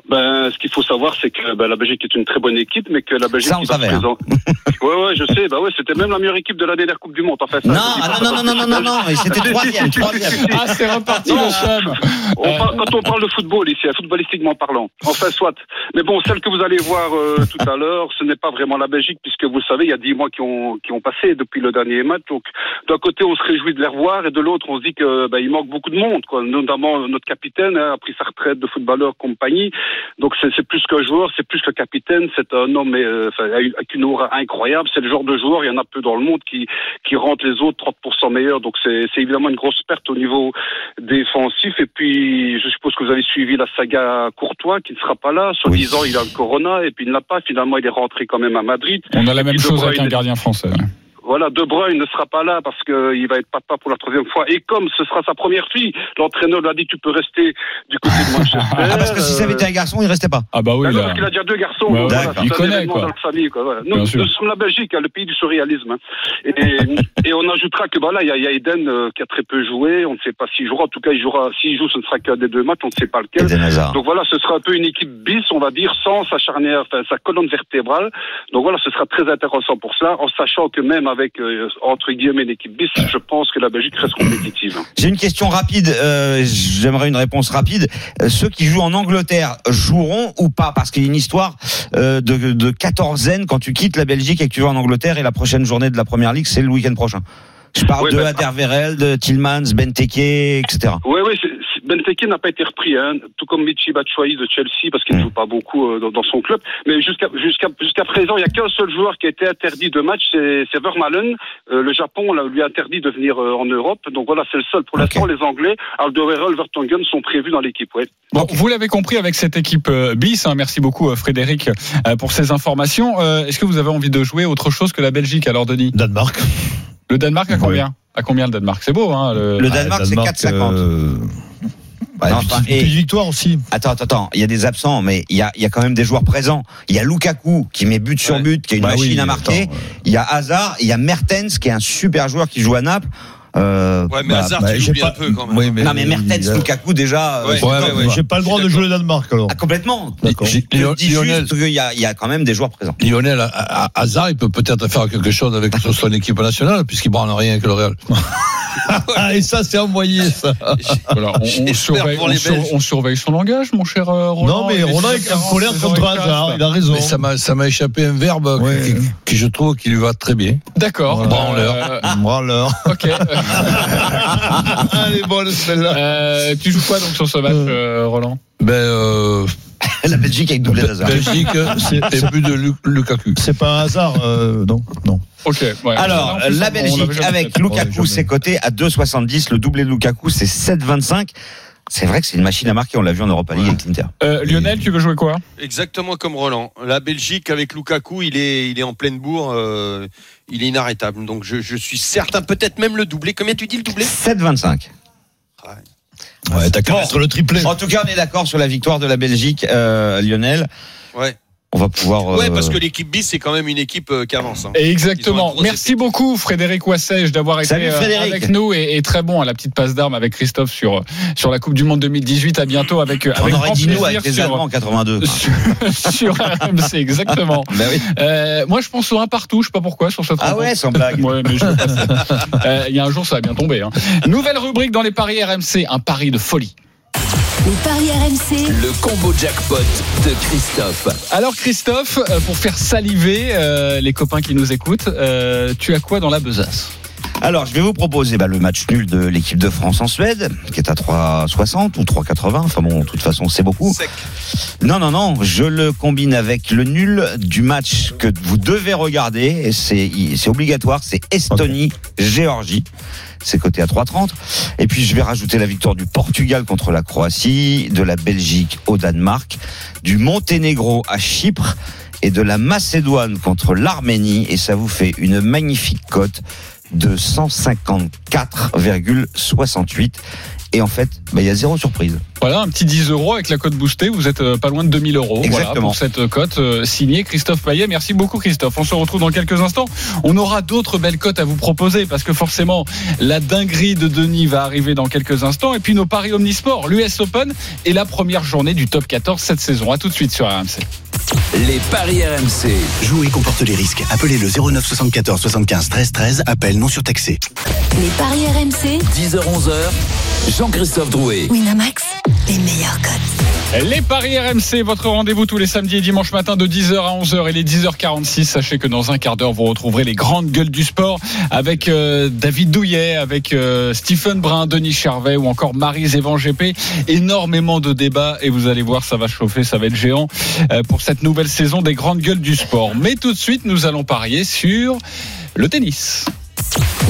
Ben, ce qu'il faut savoir, c'est que ben, la Belgique est une très bonne équipe, mais que la Belgique Ça, on qui va savait, hein. ouais, ouais, je sais. Bah ouais, c'était même la meilleure équipe de la dernière Coupe du Monde. Enfin, ça, Non, ah non, non, non, non, non, non, c'était Si, si, troisième, si, si, troisième. si, si. Ah, c'est reparti Non. On parle- quand on parle de football ici, hein, footballistiquement parlant, enfin soit. Mais bon, celle que vous allez voir euh, tout à l'heure, ce n'est pas vraiment la Belgique, puisque vous le savez, il y a dix mois qui ont qui ont passé depuis le dernier match. Donc, d'un côté, on se réjouit de les revoir, et de l'autre, on se dit que ben, il manque beaucoup de monde, quoi. Notamment notre capitaine hein, a pris sa retraite de footballeur compagnie. Donc c'est plus qu'un joueur, c'est plus que capitaine, c'est un homme euh, avec une aura incroyable. C'est le genre de joueur, il y en a peu dans le monde qui qui rentrent les autres 30% meilleurs. Donc c'est c'est évidemment une grosse perte au niveau défensif. Et puis je suppose que vous avez suivi la saga Courtois qui ne sera pas là. Soi-disant il a le corona et puis il ne l'a pas. Finalement il est rentré quand même à Madrid. On a la même chose avec un gardien français. ouais. Voilà, De Bruyne ne sera pas là parce qu'il va être papa pour la troisième fois. Et comme ce sera sa première fille, l'entraîneur lui a dit tu peux rester du côté de Manchester. Ah, parce que si ça avait été un garçon, il restait pas. Ah bah oui, Ah non, là. parce qu'il a déjà deux garçons. Ouais, voilà, il connaît, quoi. dans la famille. Quoi, voilà. Nous, nous sommes la Belgique, hein, le pays du surréalisme. hein. Et, et on ajoutera que voilà, il y a, il y a Eden euh, qui a très peu joué. On ne sait pas s'il jouera. En tout cas, il jouera. S'il joue, ce ne sera qu'un des deux matchs. On ne sait pas lequel. Donc voilà, ce sera un peu une équipe bis, on va dire, sans sa charnière, enfin, sa colonne vertébrale. Donc voilà, ce sera très intéressant pour cela, en sachant que même avec euh, entre guillemets une équipe bis, je pense que la Belgique reste compétitive. J'ai une question rapide. euh, J'aimerais une réponse rapide. Euh, ceux qui jouent en Angleterre joueront ou pas? Parce qu'il y a une histoire de, de quatorzaine quand tu quittes la Belgique et que tu vas en Angleterre et la prochaine journée de la Première Ligue, c'est le week-end prochain. Je parle Ouais, de bah, Aderweireld, de Tillmans, Benteke, etc. Oui, oui, Benteke n'a pas été repris, hein, tout comme Michi Batshuayi de Chelsea, parce qu'il ne joue pas beaucoup euh, dans, dans son club. Mais jusqu'à jusqu'à jusqu'à présent, il n'y a qu'un seul joueur qui a été interdit de match, c'est c'est Vermaelen. Euh, le Japon là, lui a interdit de venir euh, en Europe. Donc voilà, c'est le seul. Pour l'instant, les Anglais, Alderweireld, Vertonghen sont prévus dans l'équipe. Ouais. Bon, vous l'avez compris avec cette équipe euh, bis. hein. merci beaucoup euh, Frédéric euh, pour ces informations. Euh, Est-ce que vous avez envie de jouer autre chose que la Belgique alors Denis? Danemark. Le Danemark à combien? À combien le Danemark? C'est beau, hein le... Le Danemark, c'est 4,50. euh, bah, Non, et- victoire aussi. Attends, attends, attends. Il y a des absents, mais il y a, il y a quand même des joueurs présents. Il y a Lukaku qui met but sur but, qui a une Bah machine oui, à marquer. Il y a Hazard, il y a Mertens qui est un super joueur qui joue à Naples. Euh, Ouais, mais Bah, Hazard, bah, tu pas- un peu quand même. Oui, mais, non mais Mertens, il a- Lukaku déjà. euh, Ouais, Ouais, j'ai pas le droit de jouer le Danemark alors. Ah, complètement. Je Lionel- dis juste qu'il y y a quand même des joueurs présents. Lionel à- à- Hazard, il peut peut-être faire quelque chose avec son équipe nationale, puisqu'il branle rien avec le Real. Ah, et ça, c'est envoyé, ça. Voilà, on, surveille, on, sur- on surveille son langage, mon cher euh, Roland. Non, mais Roland est 10h40, en colère contre Hazard. Il a raison. Mais ça m'a, ça m'a échappé un verbe Ouais. qui, qui, je trouve qui lui va très bien. D'accord. Branleur. Euh, Branleur. ok. Elle est bonne, celle-là. Euh, tu joues quoi donc sur ce match, euh, Roland Ben, euh, La Belgique avec doublé d'Hazard. Belgique C'est- but de Lu- Lukaku. C'est pas un hasard, euh, non, non. Ok. ouais. Alors, la Belgique avec. Lukaku, jamais. c'est coté à 2,70. Le doublé de Lukaku, c'est 7,25. C'est vrai que c'est une machine à marquer. On l'a vu en Europa League avec l'Inter. Euh, Lionel, tu veux jouer quoi? Exactement comme Roland. La Belgique avec Lukaku, il est, il est en pleine bourre, euh, il est inarrêtable. Donc je, je suis certain, peut-être même le doublé. Combien tu dis le doublé? 7,25. Ouais, t'as qu'à Bon. mettre le triplé. En tout cas, on est d'accord sur la victoire de la Belgique, euh, Lionel. Ouais. On va pouvoir. Ouais, euh, parce que l'équipe bis, c'est quand même une équipe euh, qui avance. hein. Exactement. Merci beaucoup Frédéric Wassège d'avoir été Salut, euh, avec nous et, et très bon à la petite passe d'armes avec Christophe sur sur la Coupe du Monde 2018. À bientôt avec on avec aurait dit nous avec les Allemands en 82. quoi. sur, sur RMC exactement. Bah oui. Euh, moi je pense au un partout, je sais pas pourquoi sur cette Ah rencontre. ouais, sans blague. Ouais, mais je vais passer. Euh, Il y a un jour ça va bien tomber. hein. Nouvelle rubrique dans les paris RMC, un pari de folie. Les paris RMC. Le combo jackpot de Christophe. Alors Christophe, euh, pour faire saliver euh, les copains qui nous écoutent, euh, tu as quoi dans la besace? Alors, je vais vous proposer bah, le match nul de l'équipe de France en Suède, qui est à 3,60 ou 3,80. Enfin bon, de toute façon, c'est beaucoup. Non, non, non. Je le combine avec le nul du match que vous devez regarder. C'est obligatoire. C'est Estonie-Géorgie. C'est coté à 3,30. Et puis, je vais rajouter la victoire du Portugal contre la Croatie, de la Belgique au Danemark, du Monténégro à Chypre et de la Macédoine contre l'Arménie. Et ça vous fait une magnifique cote de 154,68. Et en fait, bah, il y a zéro surprise. Voilà, un petit 10 euros avec la cote boostée. Vous êtes euh, pas loin de 2000 euros. Voilà, pour cette cote euh, signée Christophe Payet. Merci beaucoup Christophe. On se retrouve dans quelques instants. On aura d'autres belles cotes à vous proposer parce que forcément la dinguerie de Denis va arriver dans quelques instants. Et puis nos paris omnisport, l'US Open et la première journée du top 14 cette saison. À tout de suite sur RMC. Les paris RMC. Jouer comporte les risques. Appelez le 09 74 75 13 13. Appel non surtaxé. Les paris RMC. 10h-11h, Jean-Christophe Drouet. Winamax, les meilleurs cotes. Les paris RMC, votre rendez-vous tous les samedis et dimanches matin de 10h à 11h et les 10h46. Sachez que dans un quart d'heure, vous retrouverez les grandes gueules du sport avec euh, David Douillet, avec euh, Stephen Brun, Denis Charvet ou encore Marie Evan GP. Énormément de débats et vous allez voir, ça va chauffer, ça va être géant euh, pour cette nouvelle saison des grandes gueules du sport. Mais tout de suite, nous allons parier sur le tennis.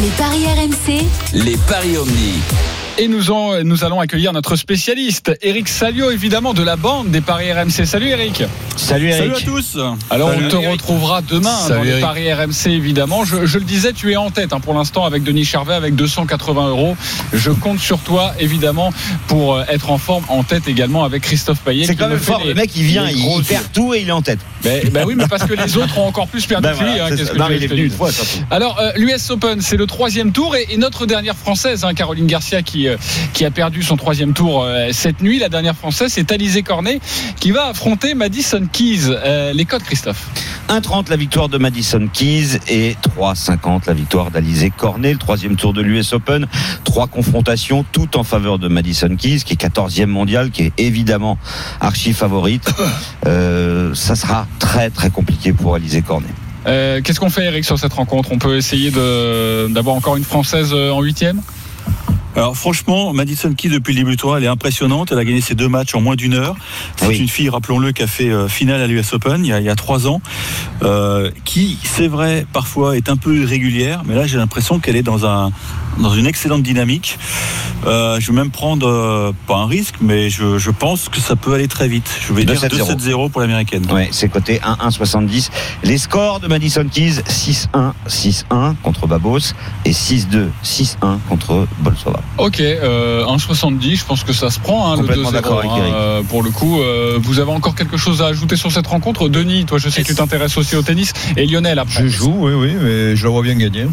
Les paris RMC. Les paris omni. Et nous, en- nous allons accueillir notre spécialiste, Eric Salio, évidemment, de la bande des Paris RMC. Salut Eric. Salut Eric. Salut à tous. Alors Salut, on te Eric. retrouvera demain hein, Salut, dans les Eric. Paris RMC, évidemment. Je, je le disais, tu es en tête hein, pour l'instant avec Denis Charvet avec 280 euros. Je compte sur toi, évidemment, pour euh, être en forme en tête également avec Christophe Payet. C'est qui quand me même fort. les- Le mec, il vient, il, perd tout et il est en tête. Ben, ben oui, mais parce que les autres ont encore plus perdu Ben que lui. hein, Non, il est venu une fois. Alors, euh, l'US Open, c'est le troisième tour et, et notre dernière française, hein, Caroline Garcia, qui, euh, qui a perdu son troisième tour euh, cette nuit. La dernière française, c'est Alizé Cornet qui va affronter Madison Keys. Euh, les codes, Christophe 1,30 la victoire de Madison Keys et 3,50 la victoire d'Alizé Cornet. Le troisième tour de l'US Open. Trois confrontations, toutes en faveur de Madison Keys, qui est 14e mondial, qui est évidemment archi favorite. Euh, ça sera très très compliqué pour Alizé Cornet. Euh, Qu'est-ce qu'on fait, Eric, sur cette rencontre? On peut essayer d'avoir encore une française en huitième? Alors franchement, Madison Key depuis le début du tournoi, elle est impressionnante. Elle a gagné ses deux matchs en moins d'une heure. C'est Oui. une fille, rappelons-le, qui a fait euh, finale à l'US Open il y a, il y a trois ans, euh, qui, c'est vrai, parfois est un peu irrégulière, mais là j'ai l'impression qu'elle est dans un dans une excellente dynamique. Euh, je vais même prendre euh, pas un risque, mais je, je pense que ça peut aller très vite. Je vais dire 2-7-0. 2-7-0 pour l'américaine. Ouais, c'est coté 1-1-70. Les scores de Madison Keys 6-1, 6-1 contre Babos et 6-2, 6-1 contre Bolsova. Ok, euh, 1,70, je pense que ça se prend, hein, le 2-0. Complètement d'accord avec hein, Eric. euh, pour le coup, euh, vous avez encore quelque chose à ajouter sur cette rencontre? Denis, toi, je sais que tu t'intéresses aussi au tennis. Et Lionel, après. Je joue, oui, oui, mais je la vois bien gagner.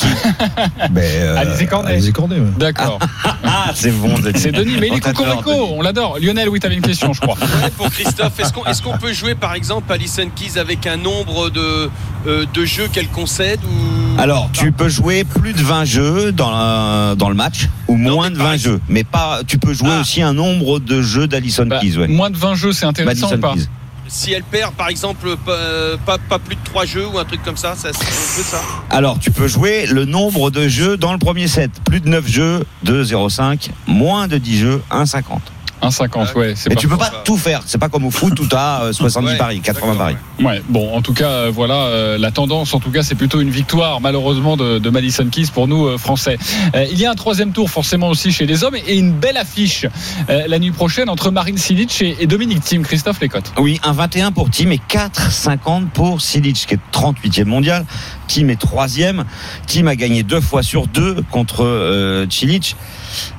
mais, euh, Alizé Cornet. Alizé Cornet, ouais. D'accord. Ah, c'est bon, Denis. C'est Denis, mais il est cocorico, on l'adore. Lionel, oui, t'avais une question, je crois. Ouais, pour Christophe, est-ce qu'on est-ce qu'on peut jouer par exemple Alison Keys avec un nombre de, euh, de jeux qu'elle concède ou... Alors, tu peux jouer plus de 20 jeux dans, la- dans le match ou moins de par 20 jeux, mais pas. Tu peux jouer Ah. aussi un nombre de jeux d'Alison Bah, Keys, ouais. Moins de 20 jeux, c'est intéressant ou pas Keys. Si elle perd par exemple pas, pas, pas plus de 3 jeux ou un truc comme ça, ça c'est un peu ça. Alors, tu peux jouer le nombre de jeux dans le premier set. Plus de 9 jeux, 2,05. Moins de 10 jeux, 1,50. 1,50, ouais. Mais tu peux pas tout faire. C'est pas comme au foot où tu as 70 Ouais, paris, 80 d'accord, paris. ouais. Ouais, bon, en tout cas, euh, voilà, euh, la tendance, en tout cas, c'est plutôt une victoire, malheureusement, de, de Madison Keys pour nous, euh, Français. Euh, il y a un troisième tour, forcément, aussi chez les hommes, et une belle affiche euh, la nuit prochaine entre Marine Silic et, et Dominique Thiem. Christophe Lécotte. Oui, un 21 pour Tim et 4,50 pour Silic, qui est 38e mondial. Tim est 3e. Tim a gagné deux fois sur deux contre euh, Cilic,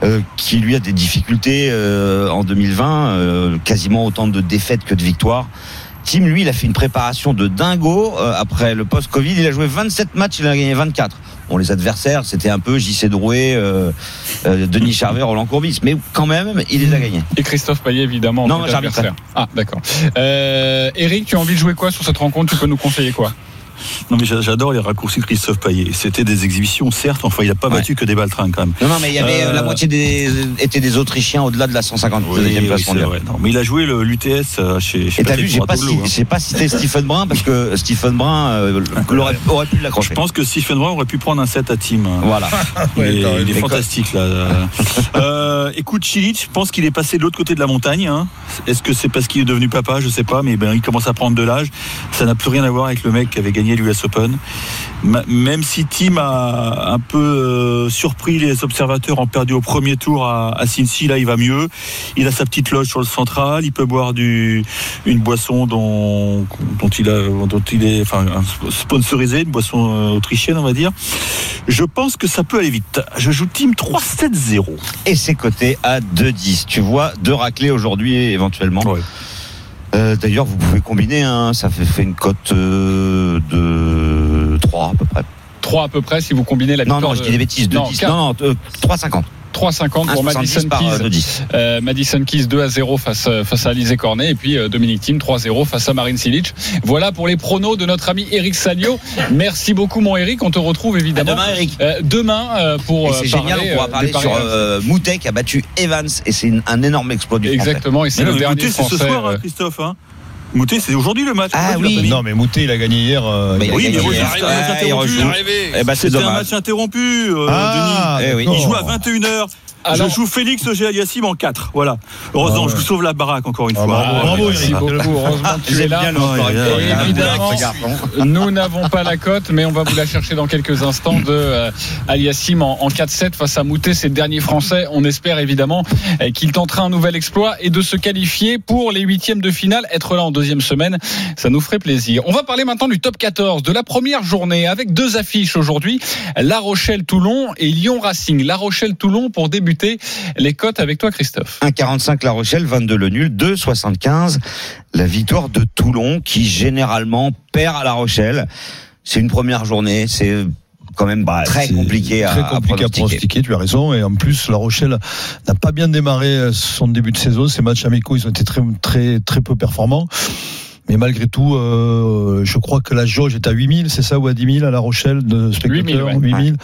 euh, qui lui a des difficultés euh, en 2020, euh, quasiment autant de défaites que de victoires. Tim, lui, il a fait une préparation de dingo après le post-Covid. Il a joué 27 matchs, il en a gagné 24. Bon, les adversaires, c'était un peu JC Drouet, euh, euh, Denis Charvet, Roland Courbis. Mais quand même, il les a gagnés. Et Christophe Payet, évidemment, en Non, qu'adversaire. Ah, d'accord. Euh, Eric, tu as envie de jouer quoi sur cette rencontre? Tu peux nous conseiller quoi? Non, mais j'a- j'adore les raccourcis de Christophe Payet. C'était des exhibitions, certes, enfin, il n'a pas battu que des baltrins quand même. Non, non, mais il y avait euh, la Euh, moitié des étaient des Autrichiens au-delà de la 150 Oui, deuxième oui, place c'est mondiale. vrai. Non, mais il a joué le- l'UTS euh, chez, chez Et t'as vu, j'ai pas, ci- hein. pas cité Stephen Brun parce que Stephen Brun euh, l'aurait- aurait pu l'accrocher. Je pense que Stephen Brun aurait pu prendre un set à team. Voilà. Il est, il fantastique là. Euh, écoute, Chilich, je pense qu'il est passé de l'autre côté de la montagne. hein. Est-ce que c'est parce qu'il est devenu papa? Je sais pas, mais ben, il commence à prendre de l'âge. Ça n'a plus rien à voir avec le mec qui avait gagné l'US Open. Même si Tim a un peu euh, surpris les observateurs en perdu au premier tour à, à Cincy, là il va mieux. Il a sa petite loge sur le central. Il peut boire du, une boisson dont, dont il a, dont il est, enfin, sponsorisé, une boisson euh, autrichienne, on va dire. Je pense que ça peut aller vite. Je joue Team 3-7-0. Et c'est coté à 2-10. Tu vois, deux raclés aujourd'hui éventuellement. Euh, D'ailleurs, vous pouvez combiner, hein, ça fait, fait une cote euh, de 3 à peu près. 3 à peu près si vous combinez la Non, victoire non, je de- dis des bêtises, de Non, 10. quatre. Non, non, euh, 3,50. 3,50 pour 1,70 Madison euh, Keys. de 10. Euh, Madison Keys 2 à 0 face, euh, face à Alizé Cornet et puis euh, Dominique Thiem 3-0 face à Marine Silic. Voilà pour les pronos de notre ami Eric Salio. Merci beaucoup mon Eric. On te retrouve évidemment. demain, Eric. Euh, demain euh, pour Et euh, c'est génial, parler, on pourra euh, parler sur euh, qui a battu Evans et c'est une- un énorme exploit du Français. Exactement, et c'est Mais le non, mais dernier c'est ce français. soir, hein, euh, Christophe. Hein. Moutet, c'est aujourd'hui le match. Ah oui. Non, mais Moutet, il a gagné hier. euh, Mais il a Oui, gagné mais hier. Ah, il. Eh ben, c'est C'était un match interrompu, euh, Ah, Denis. Eh oui. Il joue à d'accord. 21h. Alors- je joue Félix Aliassime en 4. Voilà. Heureusement, Ah ouais. je vous sauve la baraque encore une Ah, fois. bravo, Ah, bravo, Eric. Heureusement que tu es là. évidemment, garçon. nous n'avons pas la cote, mais on va vous la chercher dans quelques instants de euh, Aliassim en, en 4-7 face à Moutet, c'est le dernier français. On espère évidemment euh, qu'il tentera un nouvel exploit et de se qualifier pour les huitièmes de finale. Être là en deuxième semaine, ça nous ferait plaisir. On va parler maintenant du top 14 de la première journée avec deux affiches aujourd'hui. La Rochelle-Toulon et Lyon-Racing. La Rochelle-Toulon pour débuter les cotes avec toi Christophe. 1,45 La Rochelle, 22 le nul, 2,75 la victoire de Toulon qui généralement perd à La Rochelle. C'est une première journée, c'est quand même très C'est compliqué à, très à compliqué à pronostiquer. pronostiquer, tu as raison. Et en plus, La Rochelle n'a pas bien démarré euh, son début de saison. Ses matchs amicaux, ils ont été très, très, très peu performants. Mais malgré tout, euh, je crois que la jauge est à 8000, c'est ça, ou à 10 000 à La Rochelle de spectateurs 8000, ouais. 8000.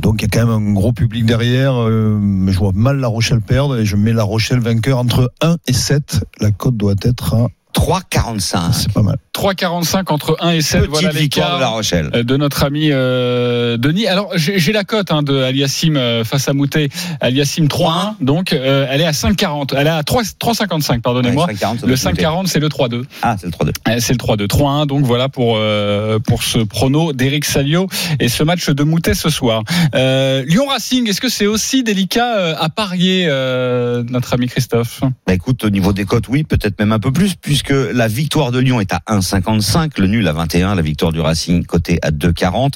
Donc il y a quand même un gros public derrière. Euh, je vois mal La Rochelle perdre et je mets La Rochelle vainqueur entre 1 et 7. La cote doit être à 3,45. C'est pas mal. 3,45 entre 1 et 7. Petite voilà victoire de La Rochelle. euh, de notre ami euh, Denis. Alors j'ai la cote hein, de Aliassim euh, face à Moutet. Aliassim 3-1, donc euh, elle est à 5,40. Elle est à 3 3,55, pardonnez-moi. Ouais, 5,40, ça le doit être 5,40 c'est le 3-2. Ah, c'est le 3-2. Euh, C'est le 3-2. 3-1, donc voilà pour euh, pour ce prono d'Eric Salio et ce match de Moutet ce soir. Euh, Lyon Racing, est-ce que c'est aussi délicat euh, à parier, euh, notre ami Christophe? Bah écoute, au niveau des cotes, oui, peut-être même un peu plus, puisque la victoire de Lyon est à 1,55, le nul à 21, la victoire du Racing côté à 2,40.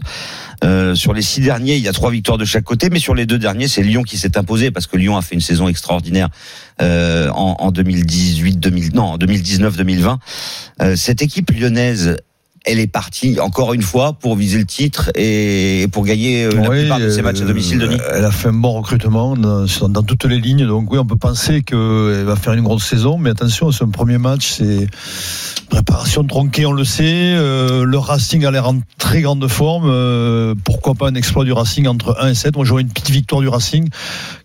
Euh, sur les six derniers, il y a trois victoires de chaque côté, mais sur les deux derniers, c'est Lyon qui s'est imposé parce que Lyon a fait une saison extraordinaire euh, en, en 2018, 2000, non, en 2019-2020. Euh, cette équipe lyonnaise. Elle est partie encore une fois pour viser le titre et pour gagner euh, la Oui, plupart de ses euh, matchs à domicile, Denis. Elle a fait un bon recrutement dans, dans toutes les lignes. Donc oui, on peut penser qu'elle va faire une grosse saison. Mais attention, c'est un premier match. C'est préparation tronquée, on le sait. Euh, le Racing a l'air en très grande forme. Euh, pourquoi pas un exploit du Racing entre 1 et 7 Moi, j'aurais une petite victoire du Racing.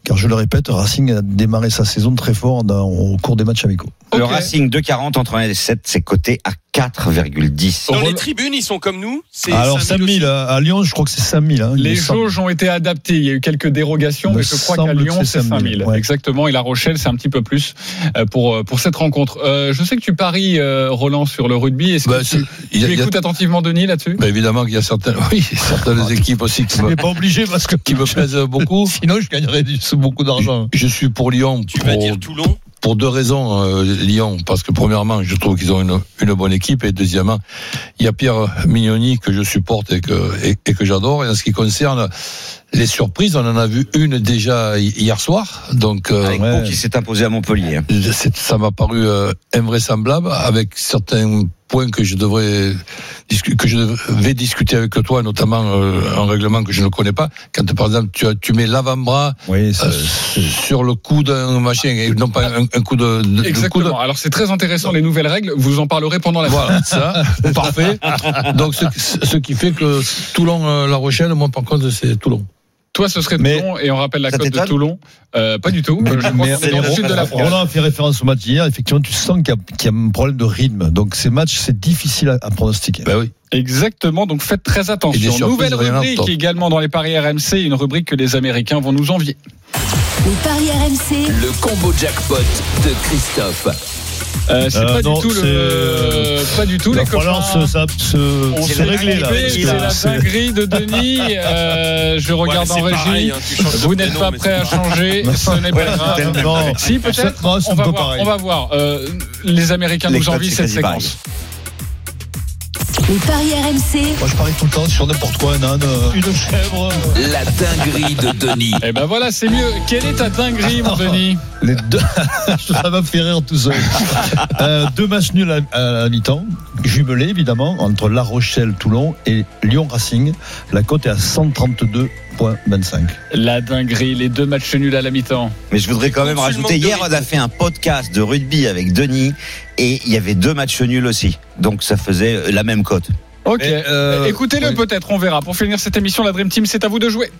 Car je le répète, Racing a démarré sa saison très fort dans- au cours des matchs amicaux. Le Ok. Racing 2,40 entre 1 et 7, c'est coté à 4,10. Dans les tribunes, ils sont comme nous. C'est Alors 5000 5000 à, Lyon, je crois que c'est 5000. Hein, Les jauges ont été adaptées. Il y a eu quelques dérogations, mais je crois qu'à que Lyon, c'est c'est 5000, 5000. ouais. Exactement. Et La Rochelle, c'est un petit peu plus euh, pour, euh, pour cette rencontre. Euh, je sais que tu paries, euh, Roland, sur le rugby. Est-ce que Bah, tu, c'est- tu il y a- il y a- écoutes attentivement Denis là-dessus? Bah, évidemment qu'il y a certaines, oui, certaines équipes aussi qui me, pas obligé parce que qui me plaisent beaucoup. Sinon, je gagnerais beaucoup d'argent. Je suis pour Lyon. Tu pour, vas dire Toulon? Pour deux raisons, euh, Lyon, parce que premièrement, je trouve qu'ils ont une, une bonne équipe, et deuxièmement, il y a Pierre Mignoni que je supporte et que, et, et que j'adore. Et en ce qui concerne les surprises, on en a vu une déjà hi- hier soir, donc euh, Avec ouais. Qui s'est imposé à Montpellier. c'est- ça m'a paru euh, invraisemblable avec certains point que je devrais que je vais discuter avec toi, notamment euh, un règlement que je ne connais pas. Quand par exemple tu, as- tu mets l'avant-bras Oui, ça- euh, sur le cou d'un machin et non pas un, un coup de, de- Exactement. coude. Alors c'est très intéressant les nouvelles règles. Vous en parlerez pendant la Voilà, ça, parfait. Donc, ce, ce qui fait que Toulon-La Rochelle, moi, par contre, c'est Toulon. Toi, ce serait Mais- Toulon et on rappelle la cote de Toulon. Euh, pas du tout. Je crois Mais qu'on est dans le sud de la France. Roland a fait référence au match d'hier. Effectivement, tu sens qu'il y, a- qu'il y a un problème de rythme. Donc, ces matchs, c'est difficile à, à pronostiquer. Ben oui. Exactement, donc faites très attention. surprises, Nouvelle rubrique également dans les paris RMC, une rubrique que les Américains vont nous envier. Les paris RMC, Le combo jackpot de Christophe. Euh, c'est Euh, pas, non, du tout c'est, le, euh, pas du tout Il les va falloir copains. se, ça- se- On se s'est régler là. réglé, C'est la dinguerie de Denis. Euh, je regarde Ouais, en régie. pareil, hein, Vous n'êtes pas prêt à changer. Ce n'est pas grave. Non, Si peut-être. On va peu voir. On va voir. Euh, les Américains Les nous envient cette séquence. Les paris RMC, Moi, je parie tout le temps sur n'importe quoi, un âne, euh, une chèvre. La dinguerie de Denis. Eh ben voilà, c'est mieux. Quelle est ta dinguerie, mon Denis Les deux, ça va me faire rire tout seul. Euh, deux matchs nuls à, à la mi-temps, jumelés évidemment, entre La Rochelle, Toulon et Lyon Racing. La cote est à 132,25. La dinguerie, les deux matchs nuls à la mi-temps. Mais je voudrais quand même rajouter, hier on a fait un podcast de rugby avec Denis et il y avait deux matchs nuls aussi. Donc ça faisait la même cote. Ok. Euh, Écoutez-le oui. peut-être, on verra. Pour finir cette émission, la Dream Team, c'est à vous de jouer.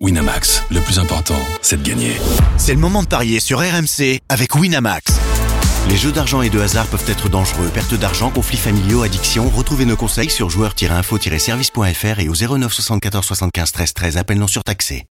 Winamax, le plus important, c'est de gagner. C'est le moment de parier sur RMC avec Winamax. Les jeux d'argent et de hasard peuvent être dangereux. Perte d'argent, conflits familiaux, addiction. Retrouvez nos conseils sur joueurs-info-service.fr et au 09 74 75 13 13. Appel non surtaxé.